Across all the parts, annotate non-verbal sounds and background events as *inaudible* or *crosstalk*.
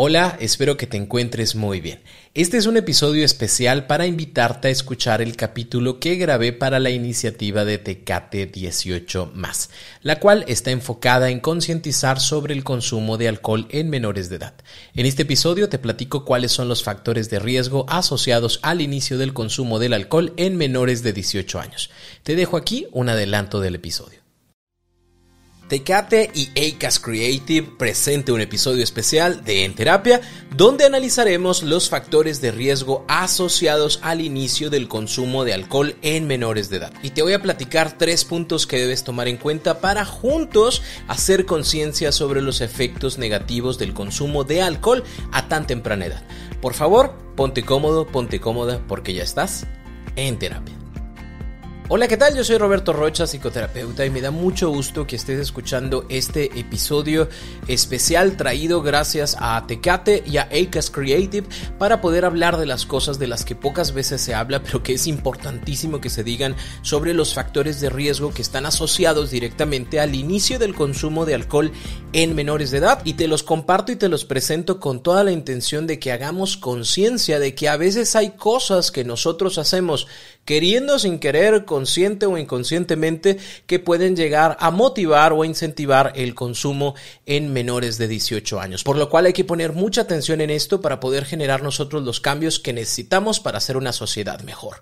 Hola, espero que te encuentres muy bien. Este es un episodio especial para invitarte a escuchar el capítulo que grabé para la iniciativa de Tecate 18 la cual está enfocada en concientizar sobre el consumo de alcohol en menores de edad. En este episodio te platico cuáles son los factores de riesgo asociados al inicio del consumo del alcohol en menores de 18 años. Te dejo aquí un adelanto del episodio. Tecate y Acas Creative presente un episodio especial de En Terapia donde analizaremos los factores de riesgo asociados al inicio del consumo de alcohol en menores de edad. Y te voy a platicar tres puntos que debes tomar en cuenta para juntos hacer conciencia sobre los efectos negativos del consumo de alcohol a tan temprana edad. Por favor, ponte cómodo, ponte cómoda porque ya estás en terapia. Hola, ¿qué tal? Yo soy Roberto Rocha, psicoterapeuta, y me da mucho gusto que estés escuchando este episodio especial traído gracias a Tecate y a Acas Creative para poder hablar de las cosas de las que pocas veces se habla, pero que es importantísimo que se digan sobre los factores de riesgo que están asociados directamente al inicio del consumo de alcohol en menores de edad. Y te los comparto y te los presento con toda la intención de que hagamos conciencia de que a veces hay cosas que nosotros hacemos queriendo sin querer, consciente o inconscientemente, que pueden llegar a motivar o incentivar el consumo en menores de 18 años. Por lo cual hay que poner mucha atención en esto para poder generar nosotros los cambios que necesitamos para hacer una sociedad mejor.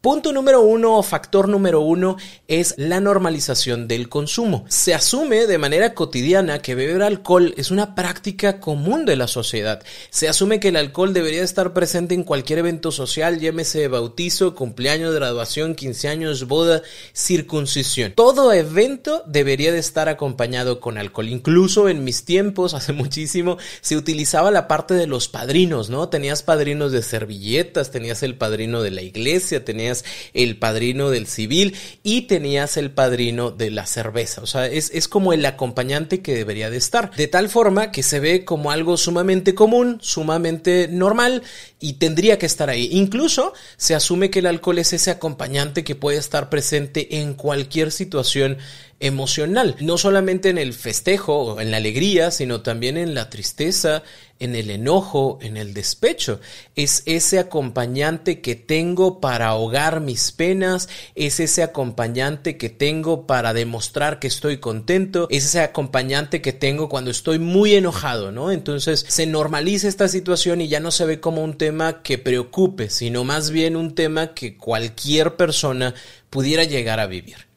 Punto número uno o factor número uno es la normalización del consumo. Se asume de manera cotidiana que beber alcohol es una práctica común de la sociedad. Se asume que el alcohol debería estar presente en cualquier evento social, llámese bautizo, cumpleaños, graduación, 15 años, boda, circuncisión. Todo evento debería de estar acompañado con alcohol. Incluso en mis tiempos, *laughs* hace muchísimo, se utilizaba la parte de los padrinos, ¿no? Tenías padrinos de servilletas, tenías el padrino de la iglesia, tenías el padrino del civil y tenías el padrino de la cerveza. O sea, es, es como el acompañante que debería de estar. De tal forma que se ve como algo sumamente común, sumamente normal y tendría que estar ahí. Incluso se asume que el alcohol es ese acompañante que puede estar presente en cualquier situación emocional, no solamente en el festejo o en la alegría, sino también en la tristeza, en el enojo, en el despecho. Es ese acompañante que tengo para ahogar mis penas, es ese acompañante que tengo para demostrar que estoy contento, es ese acompañante que tengo cuando estoy muy enojado, ¿no? Entonces se normaliza esta situación y ya no se ve como un tema que preocupe, sino más bien un tema que cualquier persona pudiera llegar a vivir.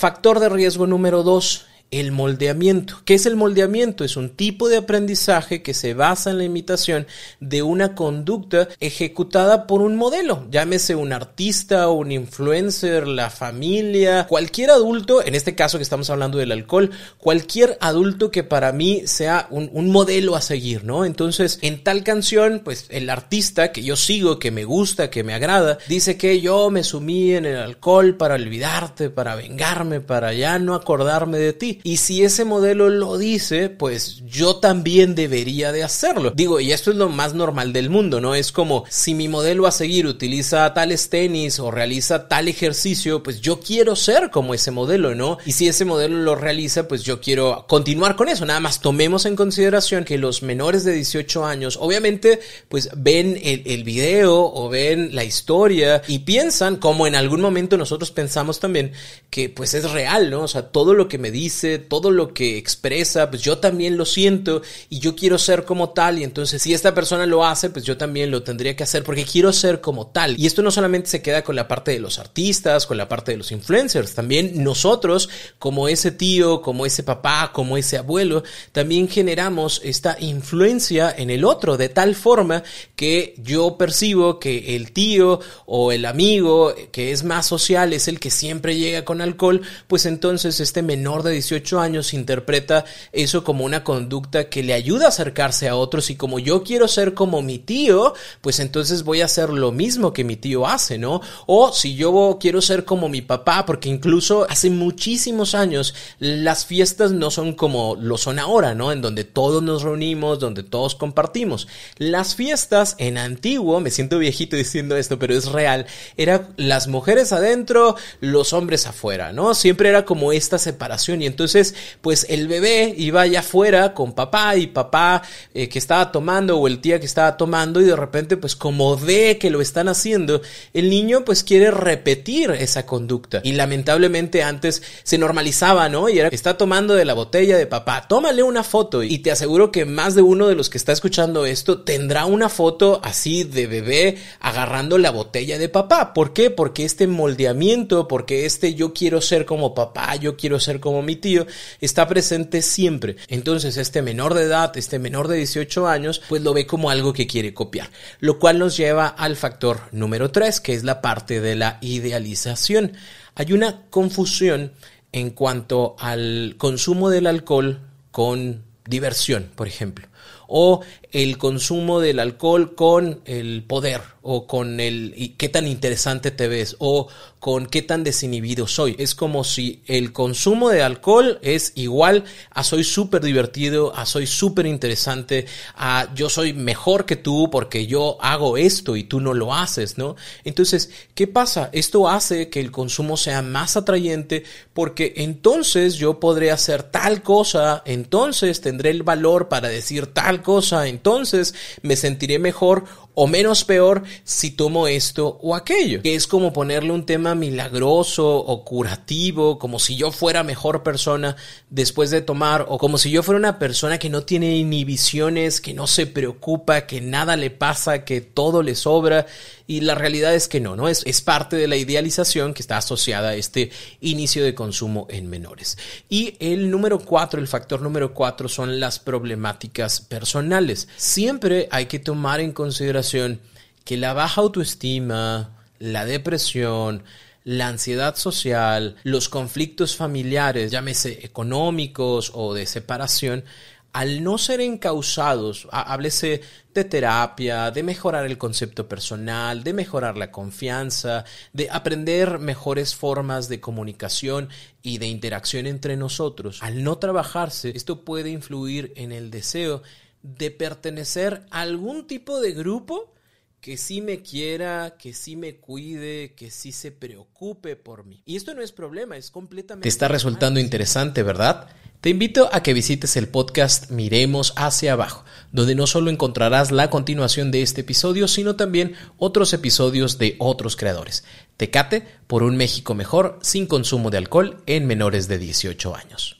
Factor de riesgo número dos, el moldeamiento. ¿Qué es el moldeamiento? Es un tipo de aprendizaje que se basa en la imitación de una conducta ejecutada por un modelo, llámese un artista, un influencer, la familia, cualquier adulto, en este caso que estamos hablando del alcohol, cualquier adulto que para mí sea un, un modelo a seguir, ¿no? Entonces, en tal canción, pues el artista que yo sigo, que me gusta, que me agrada, dice que yo me sumí en el alcohol para olvidarte, para vengarme, para ya no acordarme de ti. Y si ese modelo lo dice, pues yo también debería de hacerlo. Digo, y esto es lo más normal del mundo, ¿no? Es como si mi modelo a seguir utiliza tales tenis o realiza tal ejercicio, pues yo quiero ser como ese modelo, ¿no? Y si ese modelo lo realiza, pues yo quiero continuar con eso. Nada más tomemos en consideración que los menores de 18 años, obviamente, pues ven el, el video o ven la historia y piensan, como en algún momento nosotros pensamos también, que pues es real, ¿no? O sea, todo lo que me dice, todo lo que expresa, pues yo también lo siento y yo quiero ser como tal y entonces si esta persona lo hace, pues yo también lo tendría que hacer porque quiero ser como tal. Y esto no solamente se queda con la parte de los artistas, con la parte de los influencers, también nosotros como ese tío, como ese papá, como ese abuelo, también generamos esta influencia en el otro de tal forma que yo percibo que el tío o el amigo que es más social es el que siempre llega con alcohol, pues entonces este menor de 18 18 años interpreta eso como una conducta que le ayuda a acercarse a otros y como yo quiero ser como mi tío, pues entonces voy a hacer lo mismo que mi tío hace, ¿no? O si yo quiero ser como mi papá, porque incluso hace muchísimos años las fiestas no son como lo son ahora, ¿no? En donde todos nos reunimos, donde todos compartimos. Las fiestas en antiguo, me siento viejito diciendo esto, pero es real, eran las mujeres adentro, los hombres afuera, ¿no? Siempre era como esta separación y entonces pues el bebé iba allá afuera con papá y papá eh, que estaba tomando o el tía que estaba tomando y de repente pues como ve que lo están haciendo, el niño pues quiere repetir esa conducta y lamentablemente antes se normalizaba, ¿no? Y era, está tomando de la botella de papá, tómale una foto y te aseguro que más de uno de los que está escuchando esto tendrá una foto así de bebé agarrando la botella de papá. ¿Por qué? Porque este moldeamiento, porque este yo quiero ser como papá, yo quiero ser como mi tío, está presente siempre. Entonces este menor de edad, este menor de 18 años, pues lo ve como algo que quiere copiar. Lo cual nos lleva al factor número 3, que es la parte de la idealización. Hay una confusión en cuanto al consumo del alcohol con diversión, por ejemplo, o el consumo del alcohol con el poder o con el qué tan interesante te ves o con qué tan desinhibido soy. Es como si el consumo de alcohol es igual a soy súper divertido, a soy súper interesante, a yo soy mejor que tú porque yo hago esto y tú no lo haces, ¿no? Entonces, ¿qué pasa? Esto hace que el consumo sea más atrayente porque entonces yo podré hacer tal cosa, entonces tendré el valor para decir tal cosa, entonces me sentiré mejor o menos peor si tomo esto o aquello, que es como ponerle un tema milagroso o curativo, como si yo fuera mejor persona después de tomar, o como si yo fuera una persona que no tiene inhibiciones, que no se preocupa, que nada le pasa, que todo le sobra, y la realidad es que no, ¿no? Es, es parte de la idealización que está asociada a este inicio de consumo en menores. Y el número cuatro, el factor número cuatro son las problemáticas personales. Siempre hay que tomar en consideración que la baja autoestima, la depresión, la ansiedad social, los conflictos familiares, llámese económicos o de separación, al no ser encausados, háblese de terapia, de mejorar el concepto personal, de mejorar la confianza, de aprender mejores formas de comunicación y de interacción entre nosotros, al no trabajarse, esto puede influir en el deseo de pertenecer a algún tipo de grupo que sí me quiera, que sí me cuide, que sí se preocupe por mí. Y esto no es problema, es completamente... Te está resultando interesante, ¿verdad? Te invito a que visites el podcast Miremos hacia abajo, donde no solo encontrarás la continuación de este episodio, sino también otros episodios de otros creadores. Tecate por un México mejor sin consumo de alcohol en menores de 18 años.